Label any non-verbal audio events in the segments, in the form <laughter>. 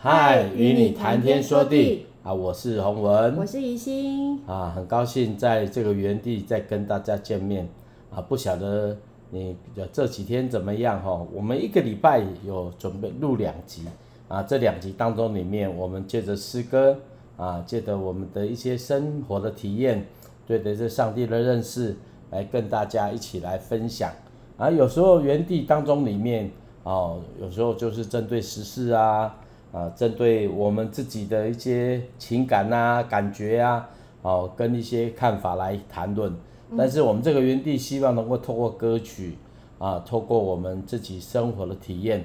嗨，与你谈天说地啊！我是洪文，我是怡心啊，很高兴在这个原地再跟大家见面啊！不晓得你这几天怎么样哈？我们一个礼拜有准备录两集啊，这两集当中里面，我们借着诗歌啊，借着我们的一些生活的体验，对的这上帝的认识，来跟大家一起来分享啊。有时候原地当中里面哦，有时候就是针对时事啊。啊，针对我们自己的一些情感啊、感觉啊，哦，跟一些看法来谈论。但是我们这个园地希望能够透过歌曲啊，透过我们自己生活的体验，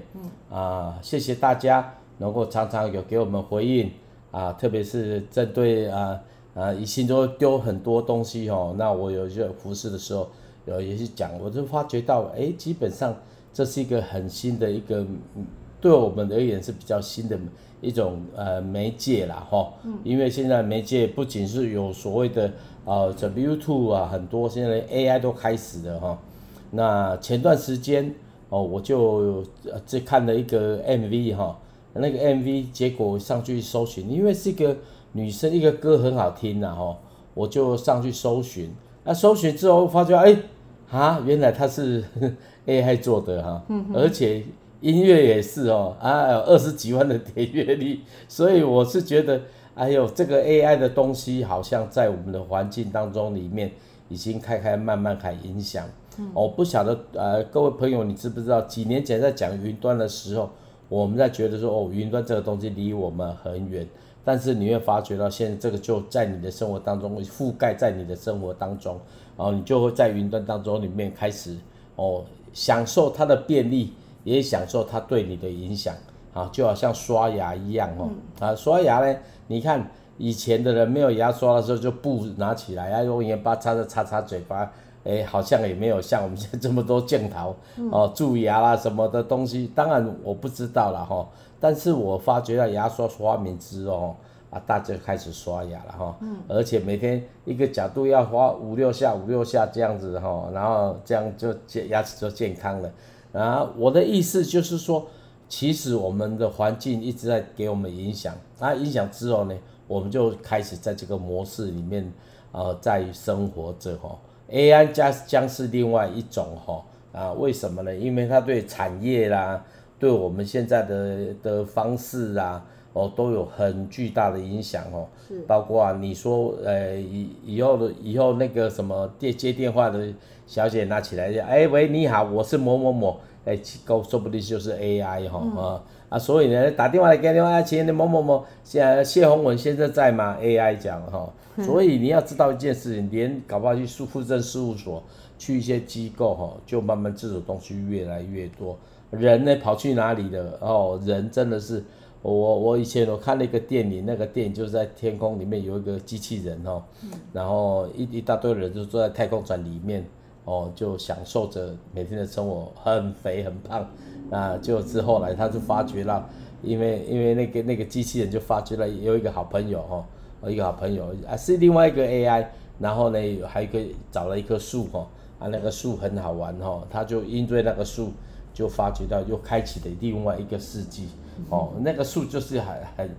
啊，谢谢大家能够常常有给我们回应啊，特别是针对啊啊，一心都丢很多东西哦，那我有些服饰的时候有也是讲，我就发觉到，哎，基本上这是一个很新的一个。对我们而言是比较新的一种呃媒介啦哈，因为现在媒介不仅是有所谓的呃这 YouTube 啊，很多现在 AI 都开始了哈。那前段时间哦，我就这看了一个 MV 哈，那个 MV 结果上去搜寻，因为是一个女生一个歌很好听呐哈，我就上去搜寻，那搜寻之后发觉哎啊，原来它是 <laughs> AI 做的哈，而且。音乐也是哦，啊，有二十几万的点阅率，<laughs> 所以我是觉得，哎呦，这个 AI 的东西好像在我们的环境当中里面已经开开慢慢开影响。嗯、我不晓得，呃，各位朋友，你知不知道？几年前在讲云端的时候，我们在觉得说，哦，云端这个东西离我们很远，但是你会发觉到，现在这个就在你的生活当中覆盖在你的生活当中，然后你就会在云端当中里面开始哦，享受它的便利。也享受它对你的影响，啊，就好像刷牙一样哦，啊，刷牙呢，你看以前的人没有牙刷的时候，就布拿起来，要用盐巴擦着擦擦嘴巴，哎，好像也没有像我们现在这么多镜头哦，蛀牙啦什么的东西，当然我不知道了哈，但是我发觉到牙刷发明之后，啊，大家开始刷牙了哈，而且每天一个角度要花五六下，五六下这样子哈，然后这样就健牙齿就健康了。啊，我的意思就是说，其实我们的环境一直在给我们影响，啊，影响之后呢，我们就开始在这个模式里面，呃，在生活着哈。AI 将将是另外一种哈，啊，为什么呢？因为它对产业啦，对我们现在的的方式啊，哦，都有很巨大的影响哦。是。包括啊你说，呃，以以后的以后那个什么电接电话的。小姐拿起来就，哎喂，你好，我是某某某，哎，够说不定就是 AI 哈、嗯、啊啊，所以呢，打电话来给电话，亲爱的某某某，谢谢洪文先生在吗？AI 讲哈，所以你要知道一件事情，连搞不好去户政事务所，去一些机构哈，就慢慢这种东西越来越多。人呢跑去哪里了？哦，人真的是，我我以前我看了一个电影，那个电影就是在天空里面有一个机器人哦，然后一一大堆人就坐在太空船里面。哦，就享受着每天的生活，很肥很胖，啊，就之后来他就发觉了，因为因为那个那个机器人就发觉了有一个好朋友哈，有一个好朋友啊是另外一个 AI，然后呢还可以找了一棵树哈，啊那个树很好玩哈，他就因为那个树就发觉到又开启了另外一个世纪，哦，那个树就是很很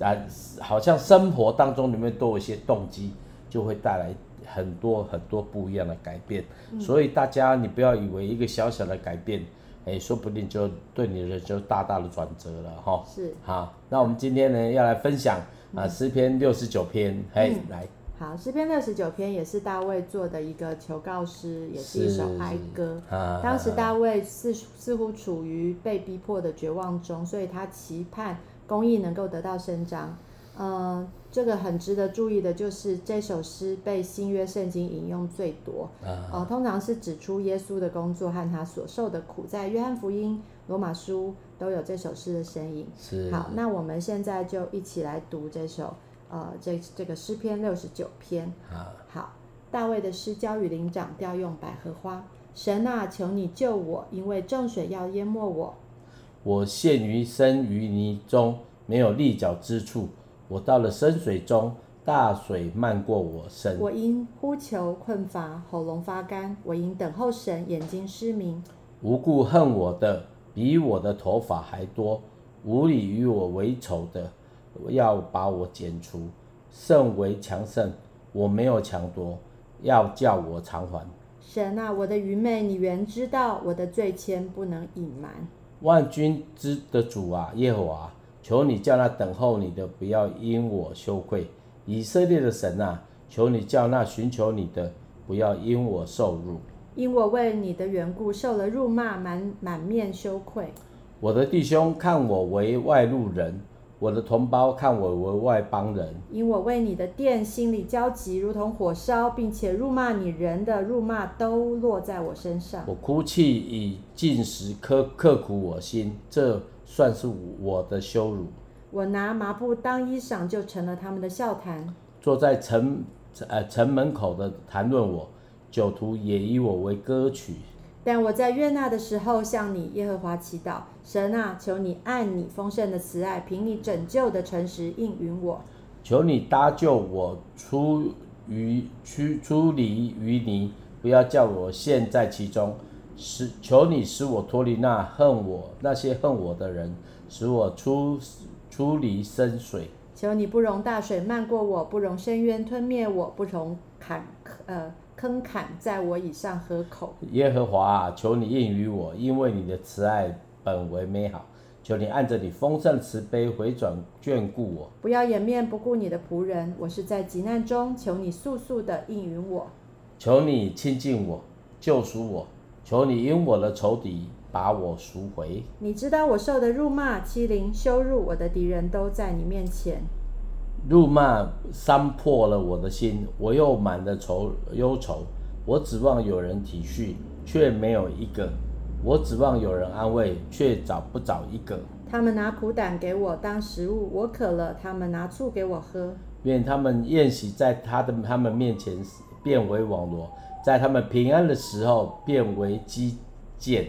啊，好像生活当中里面都有一些动机，就会带来。很多很多不一样的改变，嗯、所以大家你不要以为一个小小的改变，哎、欸，说不定就对你的人生大大的转折了哈。是，好，那我们今天呢要来分享啊诗篇六十九篇，嘿，来，好，诗篇六十九篇也是大卫做的一个求告诗，也是一首哀歌。啊，当时大卫似似乎处于被逼迫的绝望中，所以他期盼公义能够得到伸张。嗯，这个很值得注意的就是这首诗被新约圣经引用最多，啊、呃，通常是指出耶稣的工作和他所受的苦，在约翰福音、罗马书都有这首诗的身影。是。好，那我们现在就一起来读这首，呃，这这个诗篇六十九篇。啊，好，大卫的诗，交与灵长调用百合花。神啊，求你救我，因为重水要淹没我。我陷于深淤泥中，没有立脚之处。我到了深水中，大水漫过我身。我因呼求困乏，喉咙发干；我因等候神，眼睛失明。无故恨我的，比我的头发还多；无理与我为仇的，要把我剪除；甚为强盛，我没有强夺，要叫我偿还。神啊，我的愚昧，你原知道；我的罪愆不能隐瞒。万军之的主啊，耶和华，求你叫那等候你的不要因我羞愧；以色列的神啊，求你叫那寻求你的不要因我受辱。因我为你的缘故受了辱骂，满满面羞愧。我的弟兄看我为外路人，我的同胞看我为外邦人。因我为你的殿心里焦急，如同火烧，并且辱骂你人的辱骂都落在我身上。我哭泣以进食刻刻苦我心，这算是我的羞辱。我拿麻布当衣裳，就成了他们的笑谈。坐在城呃城门口的谈论我。酒徒也以我为歌曲，但我在悦纳的时候向你耶和华祈祷，神啊，求你按你丰盛的慈爱，凭你拯救的诚实应允我。求你搭救我出于出出离淤泥，不要叫我陷在其中。使求你使我脱离那恨我那些恨我的人，使我出出离深水。求你不容大水漫过我，不容深渊吞灭我，不容坎呃。坑坎在我以上合口。耶和华啊，求你应允我，因为你的慈爱本为美好。求你按着你丰盛慈悲回转眷顾我。不要掩面不顾你的仆人，我是在急难中，求你速速的应允我。求你亲近我，救赎我。求你因我的仇敌把我赎回。你知道我受的辱骂、欺凌、羞辱，我的敌人都在你面前。辱骂伤破了我的心，我又满了愁忧愁。我指望有人体恤，却没有一个；我指望有人安慰，却找不着一个。他们拿苦胆给我当食物，我渴了，他们拿醋给我喝。愿他们宴席在他的他们面前变为网罗，在他们平安的时候变为机槛。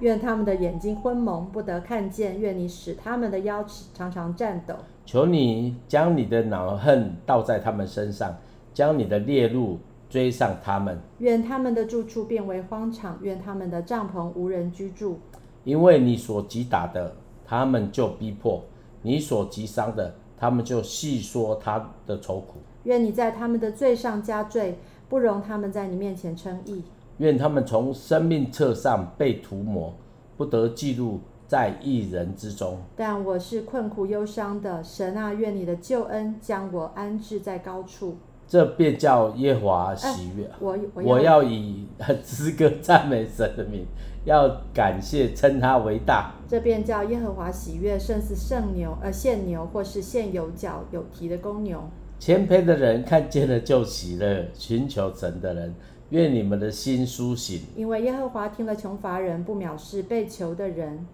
愿他们的眼睛昏蒙，不得看见；愿你使他们的腰常常颤抖。求你将你的恼恨倒在他们身上，将你的烈怒追上他们。愿他们的住处变为荒场，愿他们的帐篷无人居住。因为你所击打的，他们就逼迫；你所击伤的，他们就细说他的愁苦。愿你在他们的罪上加罪，不容他们在你面前称义。愿他们从生命册上被涂抹，不得记录在一人之中。但我是困苦忧伤的，神啊，愿你的救恩将我安置在高处。这便叫耶和华喜悦。哎、我我要以诗歌赞美神的名，要感谢称他为大。这便叫耶和华喜悦，胜似圣牛呃献牛，或是献有角有蹄的公牛。谦卑的人看见了就喜乐，寻求神的人。愿你们的心苏醒，因为耶和华听了穷乏人，不藐视被囚的人。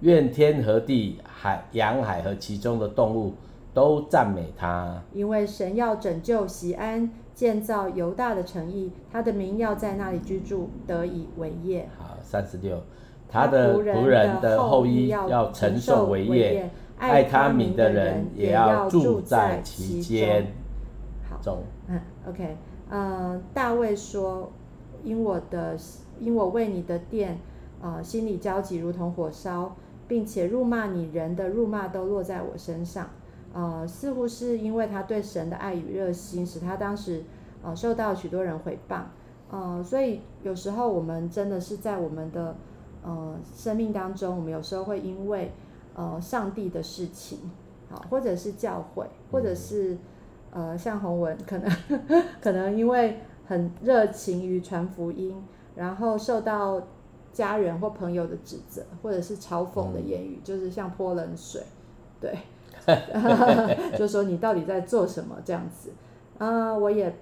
愿天和地、海、洋海和其中的动物都赞美他。因为神要拯救西安，建造犹大的城邑，他的名要在那里居住，得以为业。好，三十六，他的仆人的后裔要承受为业，爱他名的人也要住在其间。好，中，嗯，OK。呃，大卫说：“因我的，因我为你的殿，呃，心里焦急，如同火烧，并且辱骂你人的辱骂都落在我身上。呃，似乎是因为他对神的爱与热心，使他当时呃受到许多人回谤。呃，所以有时候我们真的是在我们的呃生命当中，我们有时候会因为呃上帝的事情，好，或者是教会，或者是。”呃，像洪文可能 <laughs> 可能因为很热情于传福音，然后受到家人或朋友的指责，或者是嘲讽的言语，嗯、就是像泼冷水，对 <laughs> <laughs> 就说你到底在做什么这样子。啊、呃，我也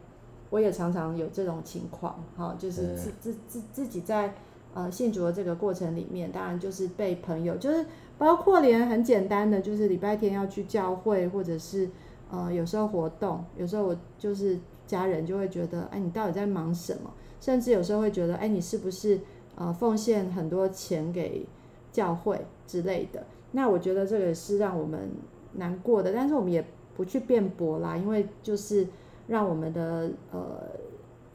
我也常常有这种情况，哈，就是自自自自己在呃信主的这个过程里面，当然就是被朋友，就是包括连很简单的，就是礼拜天要去教会，或者是。呃，有时候活动，有时候我就是家人就会觉得，哎，你到底在忙什么？甚至有时候会觉得，哎，你是不是呃奉献很多钱给教会之类的？那我觉得这个也是让我们难过的，但是我们也不去辩驳啦，因为就是让我们的呃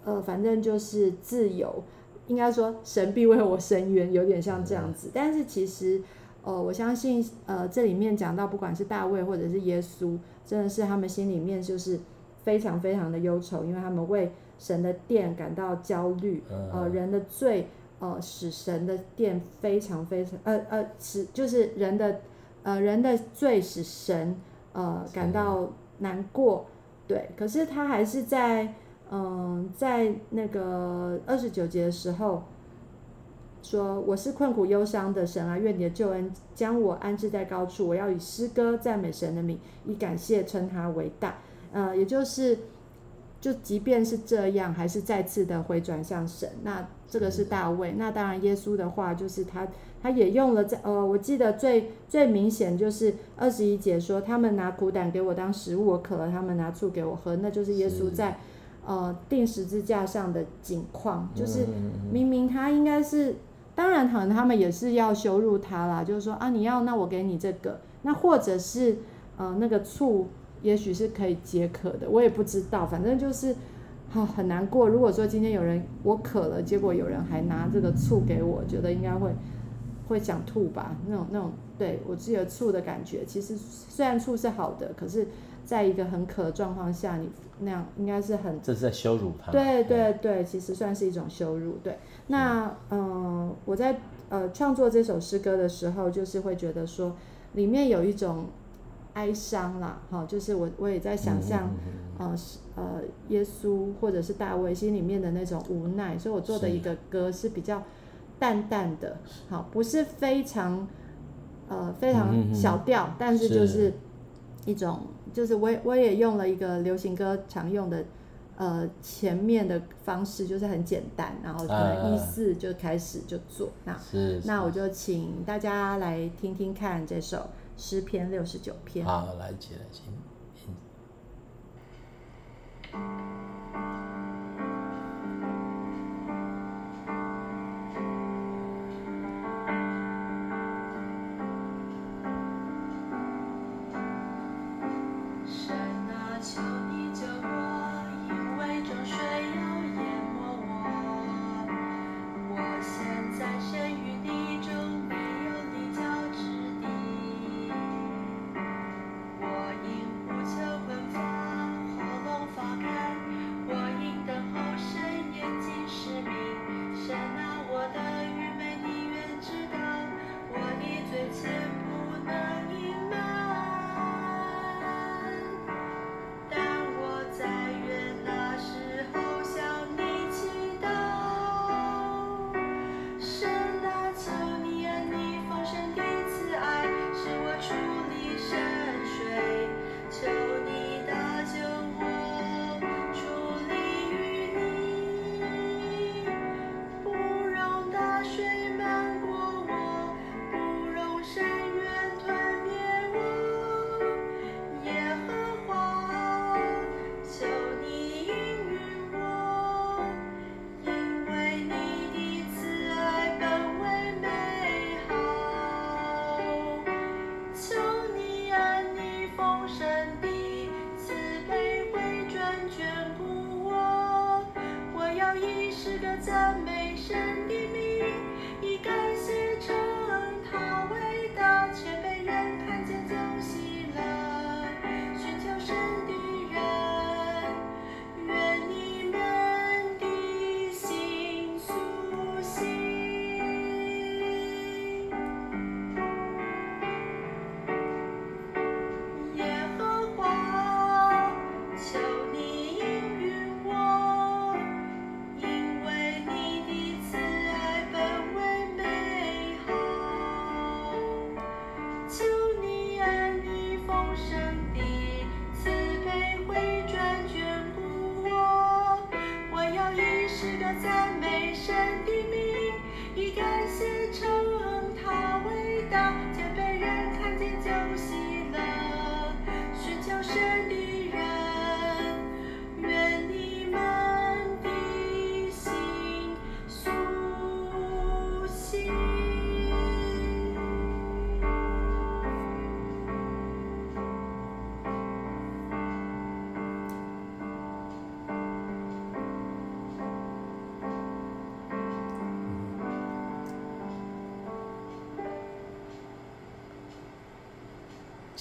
呃，反正就是自由，应该说神必为我伸冤，有点像这样子。但是其实呃，我相信呃这里面讲到不管是大卫或者是耶稣，真的是他们心里面就是非常非常的忧愁，因为他们为神的殿感到焦虑，呃，人的罪呃使神的殿非常非常呃呃使就是人的呃人的罪使神呃感到难过，对，可是他还是在嗯、呃、在那个二十九节的时候。说我是困苦忧伤的神啊，愿你的救恩将我安置在高处。我要以诗歌赞美神的名，以感谢称他为大。呃，也就是，就即便是这样，还是再次的回转向神。那这个是大卫。那当然，耶稣的话就是他，他也用了在呃，我记得最最明显就是二十一节说，他们拿苦胆给我当食物，我渴了，他们拿醋给我喝。那就是耶稣在呃定十字架上的景况，就是明明他应该是。当然，可能他们也是要羞辱他啦，就是说啊，你要那我给你这个，那或者是呃那个醋，也许是可以解渴的，我也不知道，反正就是啊很难过。如果说今天有人我渴了，结果有人还拿这个醋给我，觉得应该会会想吐吧，那种那种对我自己的醋的感觉，其实虽然醋是好的，可是在一个很渴的状况下，你那样应该是很这是在羞辱他。对对对，其实算是一种羞辱，对。那嗯、呃，我在呃创作这首诗歌的时候，就是会觉得说，里面有一种哀伤啦，哈，就是我我也在想象，呃呃耶稣或者是大卫心里面的那种无奈，所以我做的一个歌是比较淡淡的，好，不是非常呃非常小调，但是就是一种，就是我也我也用了一个流行歌常用的。呃，前面的方式就是很简单，然后可能意思就开始就做。啊、那那我就请大家来听听看这首诗篇六十九篇。好，来起来，请。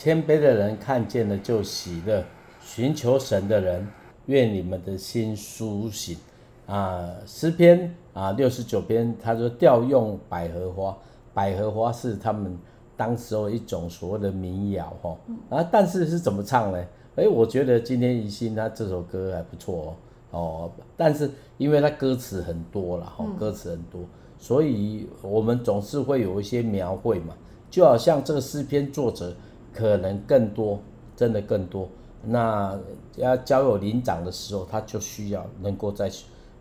谦卑的人看见了就喜乐，寻求神的人，愿你们的心苏醒。啊，诗篇啊六十九篇，他说调用百合花，百合花是他们当时候一种所谓的民谣哈。啊，但是是怎么唱呢？哎，我觉得今天宜兴他这首歌还不错哦。哦，但是因为他歌词很多了哈，歌词很多，所以我们总是会有一些描绘嘛，就好像这个诗篇作者可能更多，真的更多。那要交由灵长的时候，他就需要能够在。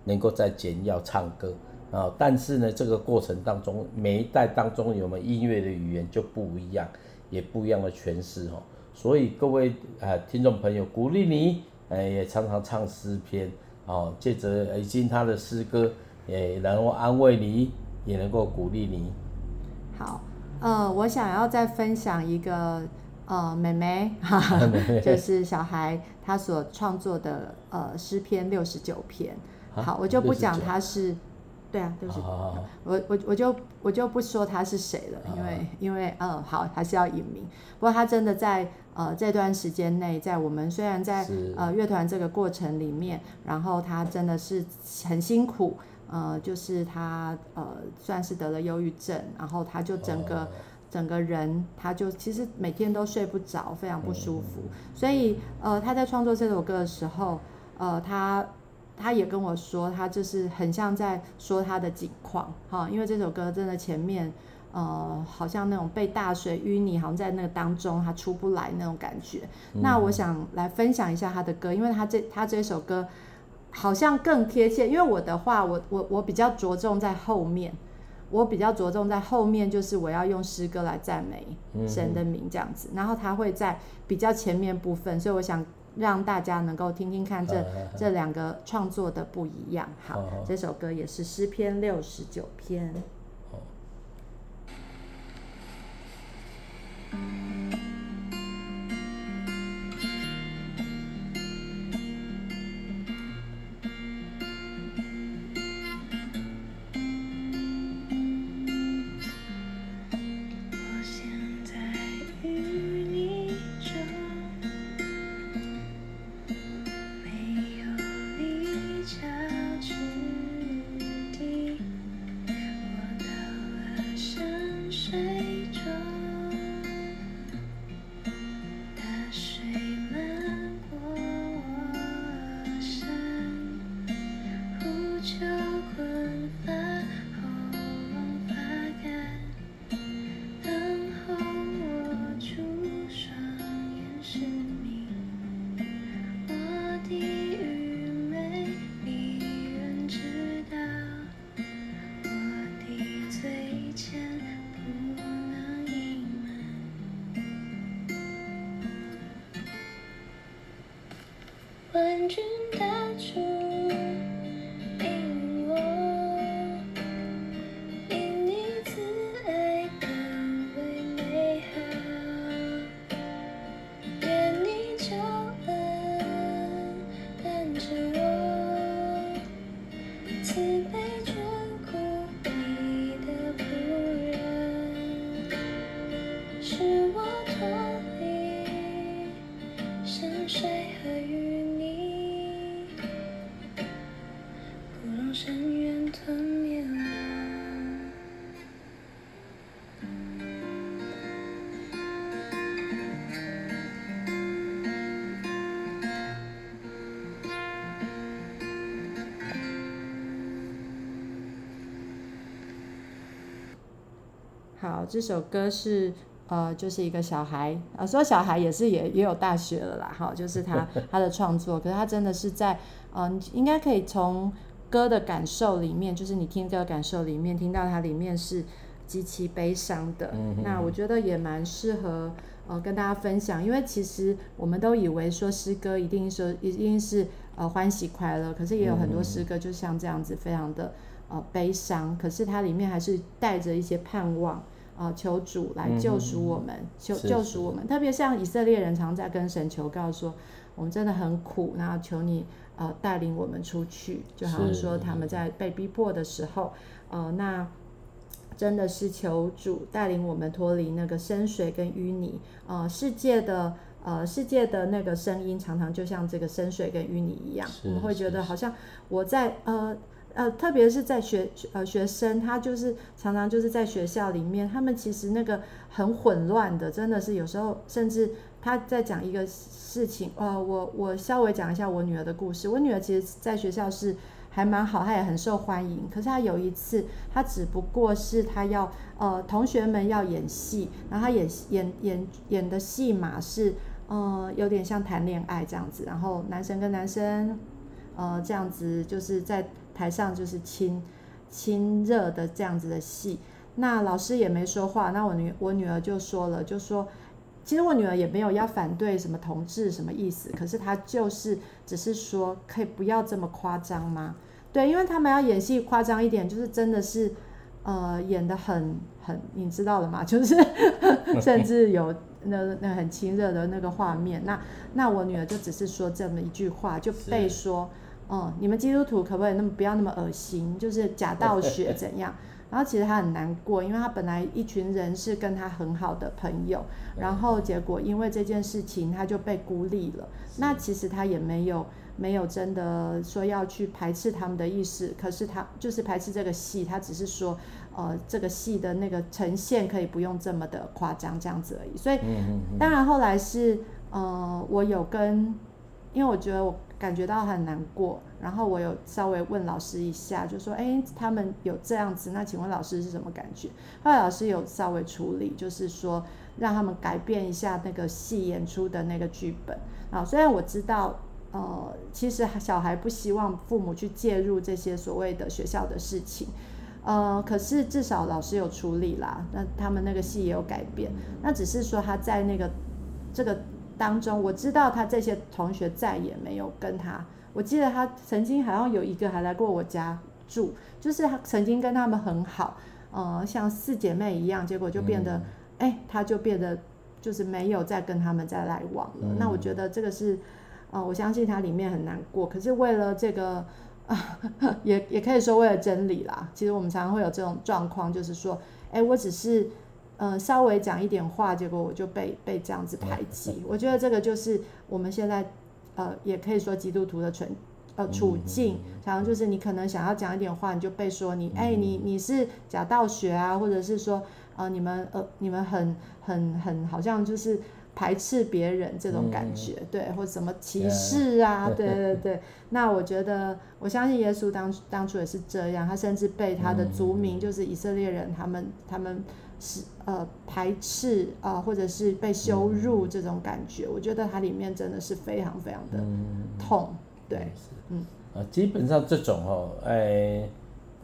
能够在简要唱歌啊，但是呢，这个过程当中，每一代当中有没有音乐的语言就不一样，也不一样的诠释哦。所以各位啊，听众朋友，鼓励你，哎，也常常唱诗篇哦，借着已经他的诗歌，也能够安慰你，也能够鼓励你。好，呃，我想要再分享一个呃，妹妹，哈哈，就是小孩他所创作的呃诗篇六十九篇。好，我就不讲他是，对啊，对不起，我我我就我就不说他是谁了，因为因为嗯，好，还是要隐名。不过他真的在呃这段时间内，在我们虽然在呃乐团这个过程里面，然后他真的是很辛苦，呃，就是他呃算是得了忧郁症，然后他就整个整个人他就其实每天都睡不着，非常不舒服。所以呃他在创作这首歌的时候，呃他。他也跟我说，他就是很像在说他的景况，哈，因为这首歌真的前面，呃，好像那种被大水淤泥，好像在那个当中他出不来那种感觉。嗯。那我想来分享一下他的歌，因为他这他这首歌好像更贴切。因为我的话，我我我比较着重在后面，我比较着重在后面，就是我要用诗歌来赞美神的名这样子。然后他会在比较前面部分，所以我想。让大家能够听听看这这两个创作的不一样。好，这首歌也是诗篇六十九篇。好，这首歌是呃，就是一个小孩，呃，说小孩也是也也有大学了啦，哈，就是他 <laughs> 他的创作，可是他真的是在，嗯、呃，应该可以从歌的感受里面，就是你听歌的感受里面，听到它里面是极其悲伤的，嗯、那我觉得也蛮适合呃跟大家分享，因为其实我们都以为说诗歌一定说一定是呃欢喜快乐，可是也有很多诗歌就像这样子非常的呃悲伤，可是它里面还是带着一些盼望。啊、呃，求主来救赎我们，嗯、求救赎我们。特别像以色列人常在跟神求告说，我们真的很苦，然后求你呃带领我们出去。就好像说他们在被逼迫的时候，呃，那真的是求主带领我们脱离那个深水跟淤泥。呃，世界的呃世界的那个声音，常常就像这个深水跟淤泥一样，我们会觉得好像我在呃呃，特别是在学呃学生，他就是常常就是在学校里面，他们其实那个很混乱的，真的是有时候甚至他在讲一个事情，呃，我我稍微讲一下我女儿的故事。我女儿其实在学校是。还蛮好，她也很受欢迎。可是她有一次，她只不过是她要呃，同学们要演戏，然后她演演演演的戏码是呃，有点像谈恋爱这样子，然后男生跟男生呃这样子就是在台上就是亲亲热的这样子的戏。那老师也没说话，那我女我女儿就说了，就说。其实我女儿也没有要反对什么同志什么意思，可是她就是只是说可以不要这么夸张吗？对，因为他们要演戏夸张一点，就是真的是呃演的很很，你知道了吗？<laughs> 就是 <laughs> 甚至有那那很亲热的那个画面。那那我女儿就只是说这么一句话，就被说，嗯，你们基督徒可不可以那么不要那么恶心？就是假道学 <laughs> 怎样？然后其实他很难过，因为他本来一群人是跟他很好的朋友，然后结果因为这件事情他就被孤立了。那其实他也没有没有真的说要去排斥他们的意思，可是他就是排斥这个戏，他只是说，呃，这个戏的那个呈现可以不用这么的夸张这样子而已。所以，当然后来是，呃，我有跟，因为我觉得我。感觉到很难过，然后我有稍微问老师一下，就说：“哎，他们有这样子，那请问老师是什么感觉？”后来老师有稍微处理，就是说让他们改变一下那个戏演出的那个剧本啊。虽然我知道，呃，其实小孩不希望父母去介入这些所谓的学校的事情，呃，可是至少老师有处理啦，那他们那个戏也有改变，那只是说他在那个这个。当中我知道他这些同学再也没有跟他。我记得他曾经好像有一个还来过我家住，就是他曾经跟他们很好，呃，像四姐妹一样，结果就变得，哎、欸，他就变得就是没有再跟他们再来往了。那我觉得这个是，呃，我相信他里面很难过。可是为了这个，<laughs> 啊、也也可以说为了真理啦。其实我们常常会有这种状况，就是说，哎、欸，我只是。呃，稍微讲一点话，结果我就被被这样子排挤。我觉得这个就是我们现在，呃，也可以说基督徒的存呃处境，然后就是你可能想要讲一点话，你就被说你，哎，你你是假道学啊，或者是说，呃，你们呃你们很很很好像就是排斥别人这种感觉，对，或什么歧视啊，<laughs> 对对对。那我觉得，我相信耶稣当当初也是这样，他甚至被他的族民，就是以色列人，他们他们。是呃排斥啊、呃，或者是被羞辱这种感觉，嗯、我觉得它里面真的是非常非常的痛，嗯、对，嗯，啊，基本上这种哦，哎，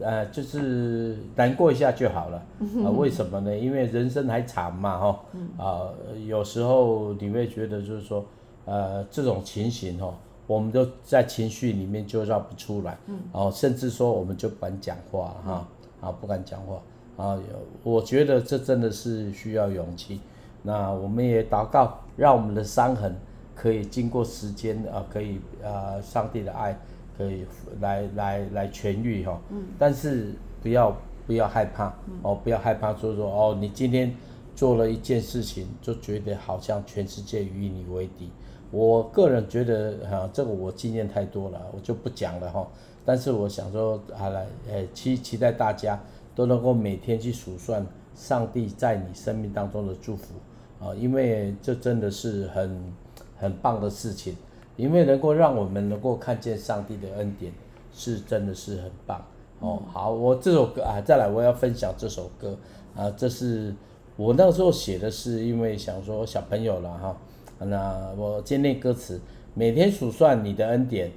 呃，就是难过一下就好了，<laughs> 啊，为什么呢？因为人生还长嘛，哈、哦，啊，有时候你会觉得就是说，呃，这种情形哦，我们都在情绪里面就绕不出来，嗯，然后甚至说我们就不敢讲话哈，啊，不敢讲话。啊，我觉得这真的是需要勇气。那我们也祷告，让我们的伤痕可以经过时间啊，可以啊，上帝的爱可以来来来痊愈哈。嗯。但是不要不要害怕哦，不要害怕说说哦，你今天做了一件事情，就觉得好像全世界与你为敌。我个人觉得哈，这个我经验太多了，我就不讲了哈。但是我想说，啊来，呃，期期待大家。都能够每天去数算上帝在你生命当中的祝福啊，因为这真的是很很棒的事情，因为能够让我们能够看见上帝的恩典，是真的是很棒哦。好，我这首歌啊，再来我要分享这首歌啊，这是我那个时候写的，是因为想说小朋友了哈。那我今天歌词，每天数算你的恩典，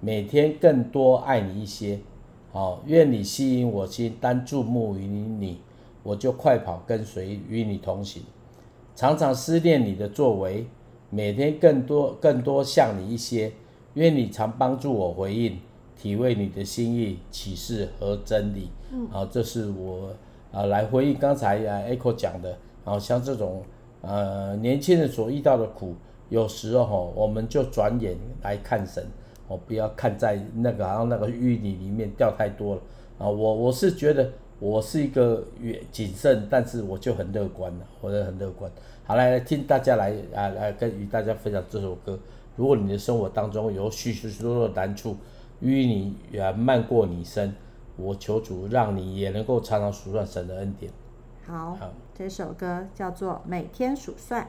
每天更多爱你一些。好，愿你吸引我心，单注目于你，我就快跑跟随，与你同行。常常思念你的作为，每天更多更多像你一些。愿你常帮助我回应，体会你的心意、启示和真理。嗯，好，这是我啊来回应刚才啊 Echo 讲的。啊像这种呃年轻人所遇到的苦，有时候我们就转眼来看神。哦，不要看在那个好像那个淤泥里面掉太多了啊！我我是觉得我是一个远谨慎，但是我就很乐观了，活得很乐观。好，来听大家来啊来跟与大家分享这首歌。如果你的生活当中有许许多多的难处，淤泥远漫过你身，我求主让你也能够常常数算神的恩典。好，好，这首歌叫做《每天数算》。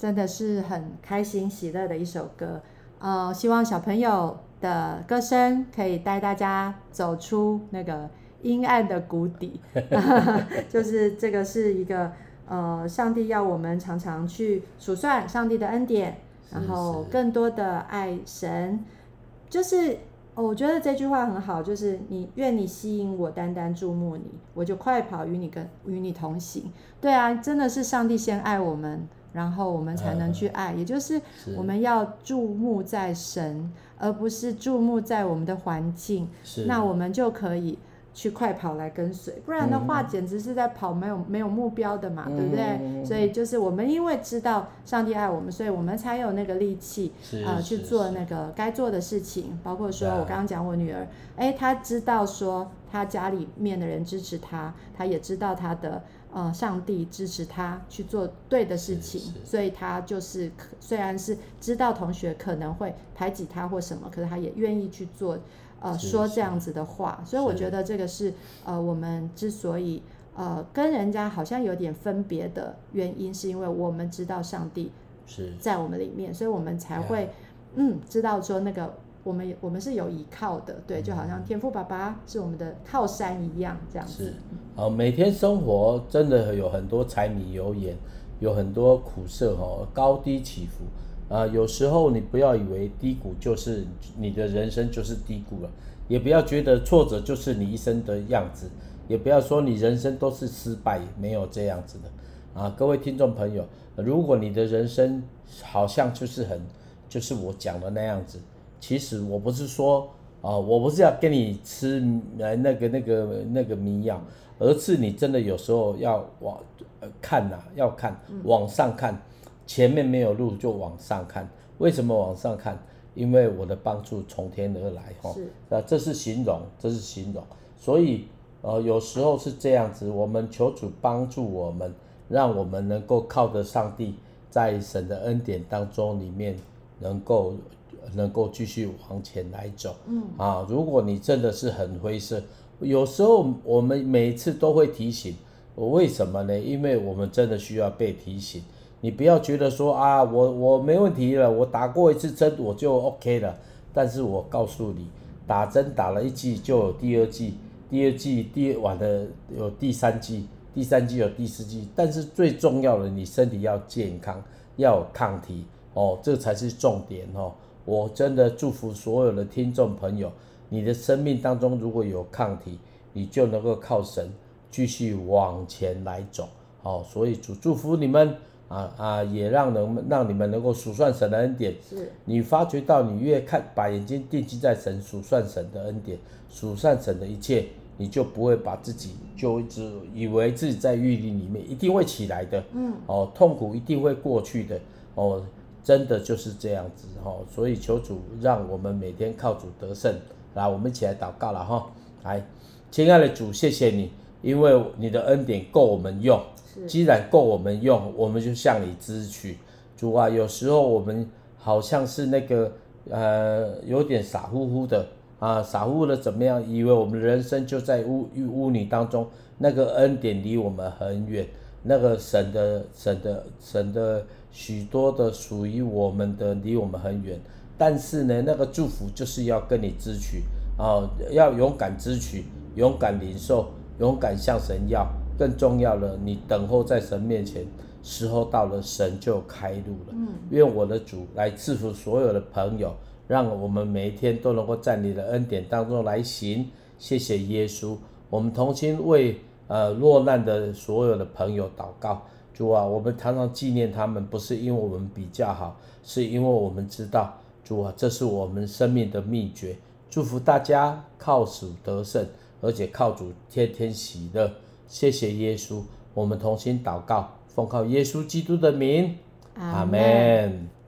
真的是很开心喜乐的一首歌，呃，希望小朋友的歌声可以带大家走出那个阴暗的谷底，<laughs> <laughs> 就是这个是一个呃，上帝要我们常常去数算上帝的恩典，然后更多的爱神，就是。哦，我觉得这句话很好，就是你愿你吸引我，单单注目你，我就快跑与你跟与你同行。对啊，真的是上帝先爱我们，然后我们才能去爱，嗯、也就是我们要注目在神，而不是注目在我们的环境。那我们就可以。去快跑来跟随，不然的话简直是在跑没有没有目标的嘛，嗯、对不对？所以就是我们因为知道上帝爱我们，所以我们才有那个力气啊、呃、去做那个该做的事情。包括说我刚刚讲我女儿，哎，她知道说她家里面的人支持她，她也知道她的呃上帝支持他去做对的事情，所以他就是虽然是知道同学可能会排挤他或什么，可是他也愿意去做。呃，说这样子的话，所以我觉得这个是呃，我们之所以呃跟人家好像有点分别的原因，是因为我们知道上帝是。在我们里面，所以我们才会嗯知道说那个我们我们是有依靠的，对，就好像天赋爸爸是我们的靠山一样这样子。是，呃，每天生活真的有很多柴米油盐，有很多苦涩哦，高低起伏。啊，有时候你不要以为低谷就是你的人生就是低谷了，也不要觉得挫折就是你一生的样子，也不要说你人生都是失败，没有这样子的。啊，各位听众朋友，如果你的人生好像就是很，就是我讲的那样子，其实我不是说啊，我不是要跟你吃呃那个那个那个迷药，而是你真的有时候要往呃看呐、啊，要看往上看。前面没有路就往上看，为什么往上看？因为我的帮助从天而来，哈，是，啊，这是形容，这是形容，所以，呃，有时候是这样子，我们求主帮助我们，让我们能够靠着上帝，在神的恩典当中里面，能够能够继续往前来走，嗯，啊，如果你真的是很灰色，有时候我们每一次都会提醒，我为什么呢？因为我们真的需要被提醒。你不要觉得说啊，我我没问题了，我打过一次针我就 OK 了。但是我告诉你，打针打了一剂就有第二剂，第二剂第完了有第三剂，第三剂有第四剂。但是最重要的，你身体要健康，要有抗体哦，这才是重点哦。我真的祝福所有的听众朋友，你的生命当中如果有抗体，你就能够靠神继续往前来走。哦，所以祝祝福你们。啊啊，也让能让你们能够数算神的恩典。是，你发觉到你越看，把眼睛定睛在神，数算神的恩典，数算神的一切，你就不会把自己就一直以为自己在狱里里面一定会起来的。嗯，哦，痛苦一定会过去的。哦，真的就是这样子。哦，所以求主让我们每天靠主得胜。来，我们一起来祷告了哈。来，亲爱的主，谢谢你，因为你的恩典够我们用。既然够我们用，我们就向你支取。主啊，有时候我们好像是那个呃，有点傻乎乎的啊，傻乎乎的怎么样？以为我们人生就在污污泥当中，那个恩典离我们很远，那个神的神的神的许多的属于我们的离我们很远。但是呢，那个祝福就是要跟你支取啊，要勇敢支取，勇敢领受，勇敢向神要。更重要的，你等候在神面前，时候到了，神就开路了。嗯，愿我的主来赐福所有的朋友，让我们每一天都能够在你的恩典当中来行。谢谢耶稣，我们同心为呃落难的所有的朋友祷告。主啊，我们常常纪念他们，不是因为我们比较好，是因为我们知道，主啊，这是我们生命的秘诀。祝福大家靠主得胜，而且靠主天天喜乐。谢谢耶稣，我们同心祷告，奉靠耶稣基督的名，阿门。